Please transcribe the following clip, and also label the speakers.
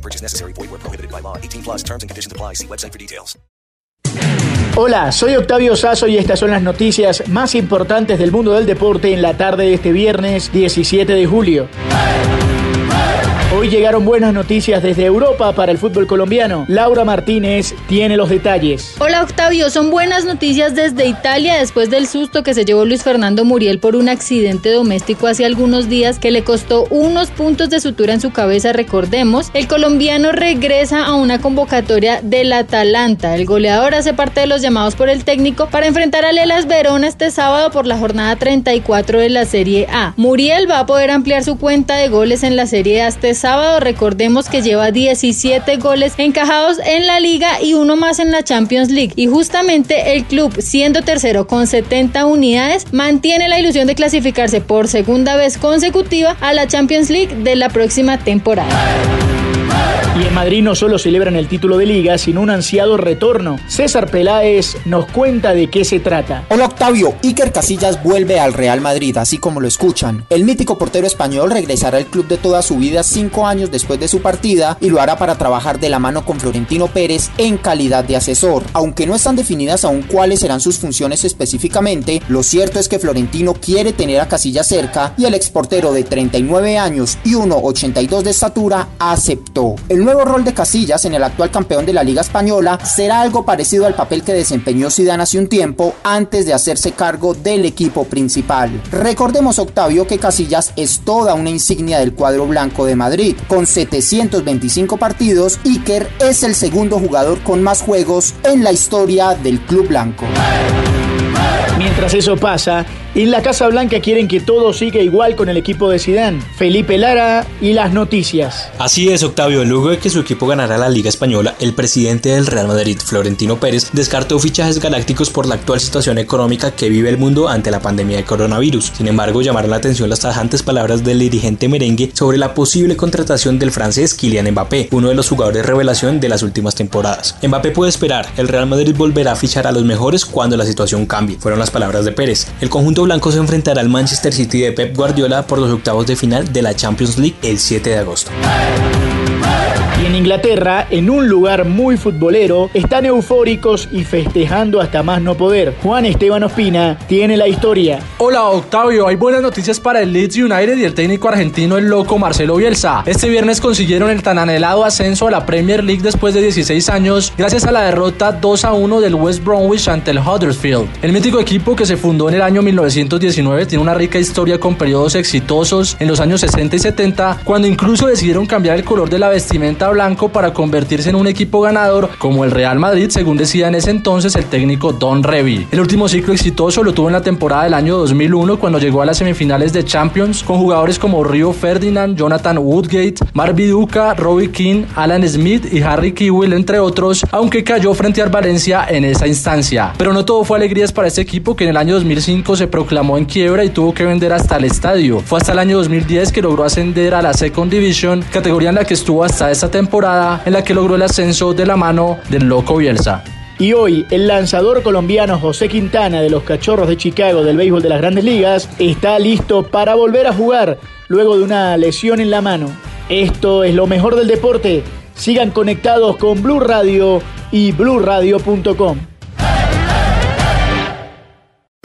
Speaker 1: No purchase necessary. Void where prohibited by law. 18 plus terms and conditions apply. See website for details.
Speaker 2: Hola, soy Octavio Sazo y estas son las noticias más importantes del mundo del deporte en la tarde de este viernes 17 de julio. Hoy llegaron buenas noticias desde Europa para el fútbol colombiano. Laura Martínez tiene los detalles.
Speaker 3: Hola Octavio, son buenas noticias desde Italia después del susto que se llevó Luis Fernando Muriel por un accidente doméstico hace algunos días que le costó unos puntos de sutura en su cabeza. Recordemos, el colombiano regresa a una convocatoria del Atalanta. El goleador hace parte de los llamados por el técnico para enfrentar a Lelas Verona este sábado por la jornada 34 de la Serie A. Muriel va a poder ampliar su cuenta de goles en la Serie A este sábado Recordemos que lleva 17 goles encajados en la liga y uno más en la Champions League. Y justamente el club, siendo tercero con 70 unidades, mantiene la ilusión de clasificarse por segunda vez consecutiva a la Champions League de la próxima temporada.
Speaker 2: Y en Madrid no solo celebran el título de liga, sino un ansiado retorno. César Peláez nos cuenta de qué se trata.
Speaker 4: Hola Octavio, Iker Casillas vuelve al Real Madrid, así como lo escuchan. El mítico portero español regresará al club de toda su vida cinco años después de su partida y lo hará para trabajar de la mano con Florentino Pérez en calidad de asesor. Aunque no están definidas aún cuáles serán sus funciones específicamente, lo cierto es que Florentino quiere tener a Casillas cerca y el exportero de 39 años y 1,82 de estatura aceptó. El nuevo rol de Casillas en el actual campeón de la Liga Española será algo parecido al papel que desempeñó Zidane hace un tiempo antes de hacerse cargo del equipo principal. Recordemos Octavio que Casillas es toda una insignia del cuadro blanco de Madrid. Con 725 partidos, Iker es el segundo jugador con más juegos en la historia del club blanco.
Speaker 2: Mientras eso pasa, en la Casa Blanca quieren que todo siga igual con el equipo de Sidán. Felipe Lara y las noticias.
Speaker 5: Así es, Octavio. Luego de que su equipo ganara la Liga Española, el presidente del Real Madrid, Florentino Pérez, descartó fichajes galácticos por la actual situación económica que vive el mundo ante la pandemia de coronavirus. Sin embargo, llamaron la atención las tajantes palabras del dirigente merengue sobre la posible contratación del francés Kylian Mbappé, uno de los jugadores revelación de las últimas temporadas. Mbappé puede esperar, el Real Madrid volverá a fichar a los mejores cuando la situación cambie. Fueron las palabras de Pérez. El conjunto blanco se enfrentará al Manchester City de Pep Guardiola por los octavos de final de la Champions League el 7 de agosto.
Speaker 2: En Inglaterra, en un lugar muy futbolero, están eufóricos y festejando hasta más no poder. Juan Esteban Ospina tiene la historia.
Speaker 6: Hola Octavio, hay buenas noticias para el Leeds United y el técnico argentino el loco Marcelo Bielsa. Este viernes consiguieron el tan anhelado ascenso a la Premier League después de 16 años gracias a la derrota 2 a 1 del West Bromwich ante el Huddersfield. El mítico equipo que se fundó en el año 1919 tiene una rica historia con periodos exitosos en los años 60 y 70 cuando incluso decidieron cambiar el color de la vestimenta blanco para convertirse en un equipo ganador como el Real Madrid, según decía en ese entonces el técnico Don Revy. El último ciclo exitoso lo tuvo en la temporada del año 2001 cuando llegó a las semifinales de Champions con jugadores como Rio Ferdinand, Jonathan Woodgate, Mark Viduka, Robbie King, Alan Smith y Harry Kewell, entre otros, aunque cayó frente al Valencia en esa instancia. Pero no todo fue alegrías para este equipo que en el año 2005 se proclamó en quiebra y tuvo que vender hasta el estadio. Fue hasta el año 2010 que logró ascender a la Second Division, categoría en la que estuvo hasta esta temporada en la que logró el ascenso de la mano del Loco Bielsa.
Speaker 2: Y hoy el lanzador colombiano José Quintana de los Cachorros de Chicago del béisbol de las grandes ligas está listo para volver a jugar luego de una lesión en la mano. Esto es lo mejor del deporte. Sigan conectados con Blue Radio y bluradio.com.